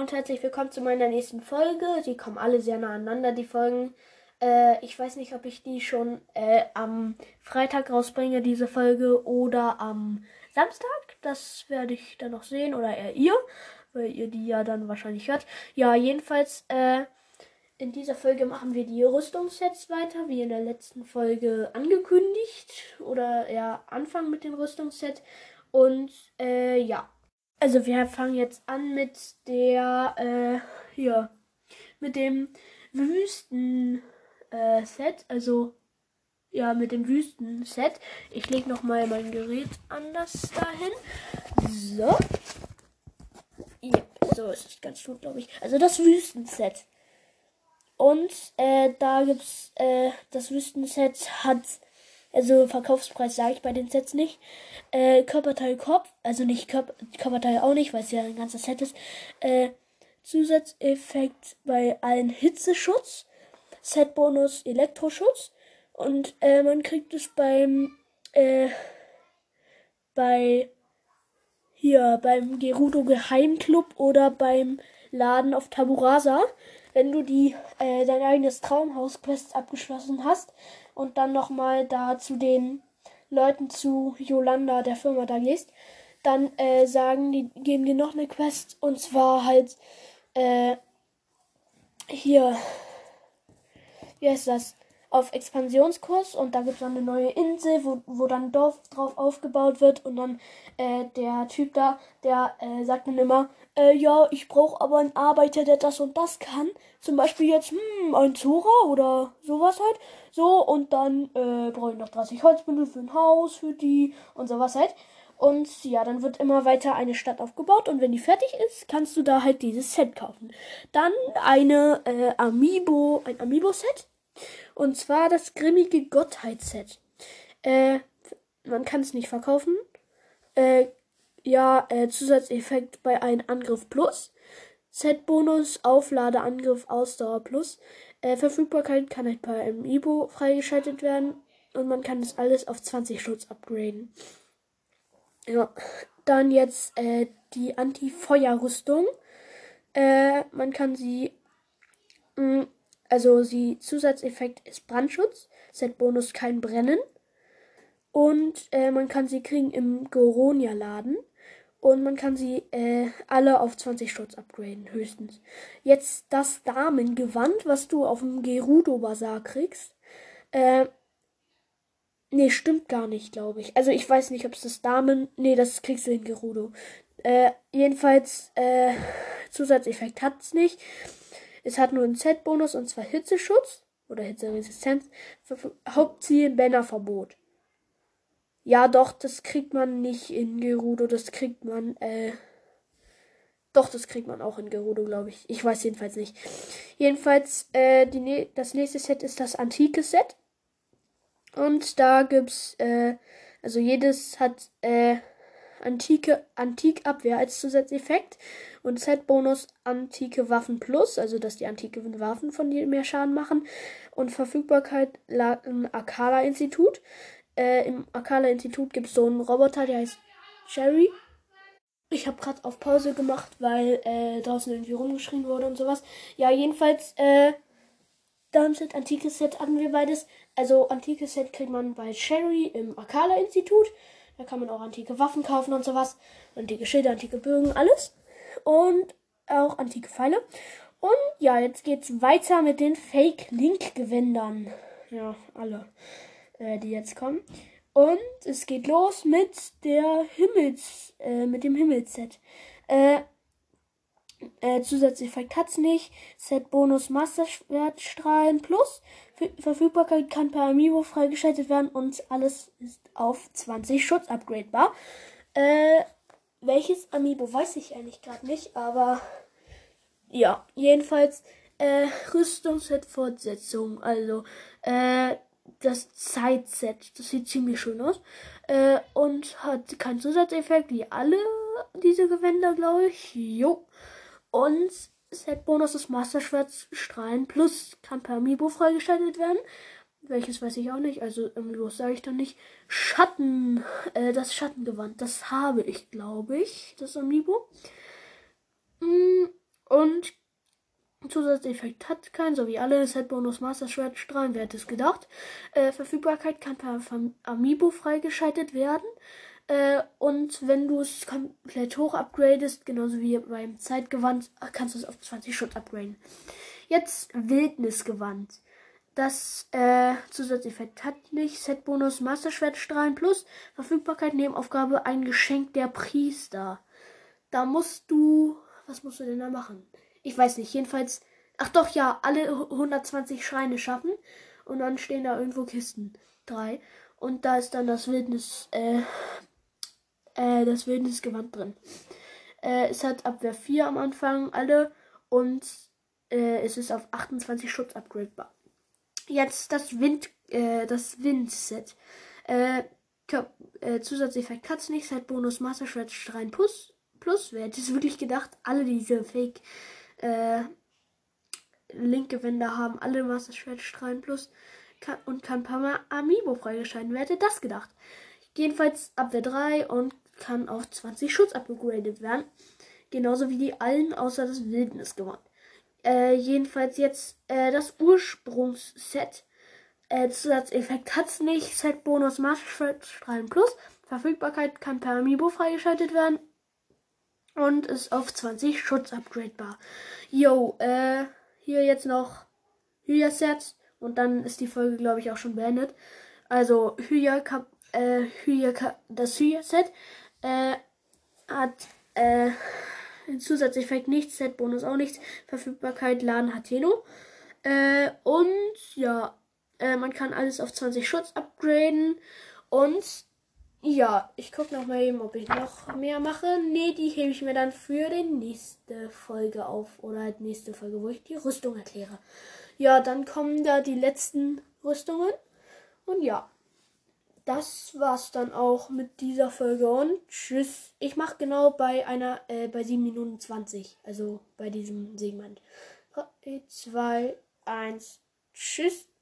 und herzlich willkommen zu meiner nächsten Folge. Die kommen alle sehr nah aneinander, die Folgen. Äh, ich weiß nicht, ob ich die schon äh, am Freitag rausbringe, diese Folge, oder am Samstag. Das werde ich dann noch sehen, oder eher ihr, weil ihr die ja dann wahrscheinlich hört. Ja, jedenfalls, äh, in dieser Folge machen wir die Rüstungssets weiter, wie in der letzten Folge angekündigt. Oder ja, Anfang mit dem Rüstungsset. Und äh, ja. Also wir fangen jetzt an mit der, äh, hier, mit dem Wüsten äh, also ja, mit dem Wüsten-Set. Ich lege nochmal mein Gerät anders dahin. So. Ja, so ist es ganz gut, glaube ich. Also das Wüsten-Set. Und äh, da gibt's, äh, das Wüsten-Set hat also Verkaufspreis sage ich bei den Sets nicht. Äh, Körperteil Kopf, also nicht Körper, Körperteil auch nicht, weil es ja ein ganzer Set ist. Äh, Zusatzeffekt bei allen Hitzeschutz, Setbonus Elektroschutz und äh, man kriegt es beim äh, bei hier beim Gerudo Geheimclub oder beim Laden auf Taburasa, wenn du die äh, dein eigenes Traumhaus Quest abgeschlossen hast und dann nochmal da zu den Leuten zu Yolanda, der Firma da gehst, dann äh, sagen die, geben dir noch eine Quest und zwar halt äh, hier, wie heißt das? Auf Expansionskurs und da gibt es dann eine neue Insel, wo, wo dann Dorf drauf aufgebaut wird und dann äh, der Typ da, der äh, sagt dann immer, äh, ja, ich brauche aber einen Arbeiter, der das und das kann. Zum Beispiel jetzt, hm, ein Zora oder sowas halt. So, und dann äh, brauche ich noch 30 Holzbündel für ein Haus, für die und sowas halt. Und ja, dann wird immer weiter eine Stadt aufgebaut und wenn die fertig ist, kannst du da halt dieses Set kaufen. Dann eine äh, Amiibo, ein Amiibo-Set. Und zwar das grimmige Gottheit-Set. Äh, man kann es nicht verkaufen. Äh, ja, äh, Zusatzeffekt bei einem Angriff plus. Set-Bonus, Aufladeangriff, Ausdauer plus. Äh, Verfügbarkeit kann halt bei einem Ibo freigeschaltet werden. Und man kann das alles auf 20 Schutz upgraden. Ja, dann jetzt äh, die Anti-Feuer-Rüstung. Äh, man kann sie. Also, sie Zusatzeffekt ist Brandschutz. Set-Bonus kein Brennen. Und äh, man kann sie kriegen im Goronia-Laden. Und man kann sie äh, alle auf 20 Schutz upgraden, höchstens. Jetzt das Damengewand, was du auf dem Gerudo Bazar kriegst. Äh, nee, stimmt gar nicht, glaube ich. Also ich weiß nicht, ob es das Damen. Nee, das kriegst du in Gerudo. Äh, jedenfalls, äh, Zusatzeffekt hat es nicht. Es hat nur einen Set-Bonus und zwar Hitzeschutz oder Hitzeresistenz. Hauptziel Bannerverbot. Ja, doch, das kriegt man nicht in Gerudo. Das kriegt man, äh. Doch, das kriegt man auch in Gerudo, glaube ich. Ich weiß jedenfalls nicht. Jedenfalls, äh, die, das nächste Set ist das antike Set. Und da gibt's, äh, also jedes hat, äh, antike Antikabwehr als Zusatzeffekt und Set-Bonus antike Waffen plus, also dass die antike Waffen von dir mehr Schaden machen und Verfügbarkeit im Akala Institut äh, im Akala-Institut gibt es so einen Roboter, der heißt Cherry. Ich habe gerade auf Pause gemacht, weil äh, draußen irgendwie rumgeschrien wurde und sowas. Ja, jedenfalls, äh, Darmstadt Antikes Set hatten wir beides. Also Antikes Set kriegt man bei Cherry im Akala-Institut. Da kann man auch antike Waffen kaufen und sowas. Antike Schilder, antike Bögen, alles. Und auch antike Pfeile. Und ja, jetzt geht's weiter mit den Fake-Link-Gewändern. Ja, alle äh, die jetzt kommen. Und es geht los mit der Himmels, äh, mit dem Himmelsset. Äh, äh, Zusatzeffekt hat's nicht. Set Bonus Masterschwertstrahlen plus. Verfügbarkeit kann per Amiibo freigeschaltet werden und alles ist auf 20 Schutz upgradebar. Äh, welches Amiibo weiß ich eigentlich gerade nicht, aber ja, jedenfalls äh, Rüstungsset Fortsetzung. Also, äh, das Zeitset. Das sieht ziemlich schön aus. Äh, und hat keinen Zusatzeffekt, wie alle diese Gewänder, glaube ich. Jo. Und Set-Bonus ist Masterschwert Strahlen Plus. Kann per Amiibo freigeschaltet werden. Welches weiß ich auch nicht. Also Amiibos sage ich dann nicht. Schatten. Äh, das Schattengewand. Das habe ich, glaube ich. Das Amiibo. Mm, Und Zusatzeffekt hat keinen, so wie alle. Set-Bonus Master Shred Strahlen, wer hätte es gedacht. Äh, Verfügbarkeit kann per Amiibo freigeschaltet werden. Äh, und wenn du es komplett hoch upgradest, genauso wie beim Zeitgewand, kannst du es auf 20 Schutz upgraden. Jetzt Wildnisgewand. Das äh, Zusatzeffekt hat nicht. Set-Bonus Masterschwertstrahlen plus Verfügbarkeit Nebenaufgabe ein Geschenk der Priester. Da musst du. Was musst du denn da machen? Ich weiß nicht. Jedenfalls. Ach doch, ja, alle 120 Schreine schaffen. Und dann stehen da irgendwo Kisten. Drei. Und da ist dann das Wildnis. Äh, äh, das Wildnisgewand drin. Äh, es hat Abwehr 4 am Anfang, alle. Und äh, es ist auf 28 Schutz upgradebar. Jetzt das Wind, äh, das Windset. Äh, äh, Zusatzeffekt Katzen Set Bonus Master Shred Strahlen Plus. Plus, wer hätte es wirklich gedacht, alle diese Fake linke Wände haben alle Master Shred Strahlen Plus kann, und kann ein paar Mal Amiibo freigeschalten. Wer hätte das gedacht? Jedenfalls Abwehr 3 und kann auf 20 Schutz upgradet werden. Genauso wie die allen außer das Wildnisgewand. Äh, jedenfalls jetzt äh, das Ursprungsset. Äh, Zusatzeffekt hat's nicht. Set Bonus Strahlen Plus. Verfügbarkeit kann per Amiibo freigeschaltet werden. Und ist auf 20 Schutz upgradebar. Yo, äh, hier jetzt noch Hylia-Sets. Und dann ist die Folge, glaube ich, auch schon beendet. Also, Hylia, äh, Hylia, das Hylia-Set äh, hat äh, Zusatzeffekt nichts, Set-Bonus auch nichts, Verfügbarkeit Laden Hateno. Äh, und ja, äh, man kann alles auf 20 Schutz upgraden. Und ja, ich gucke noch mal eben, ob ich noch mehr mache. Ne, die hebe ich mir dann für die nächste Folge auf. Oder halt nächste Folge, wo ich die Rüstung erkläre. Ja, dann kommen da die letzten Rüstungen. Und ja das war's dann auch mit dieser Folge und tschüss. Ich mache genau bei einer, äh, bei 7 Minuten 20, also bei diesem Segment. 3, 2, 1, tschüss.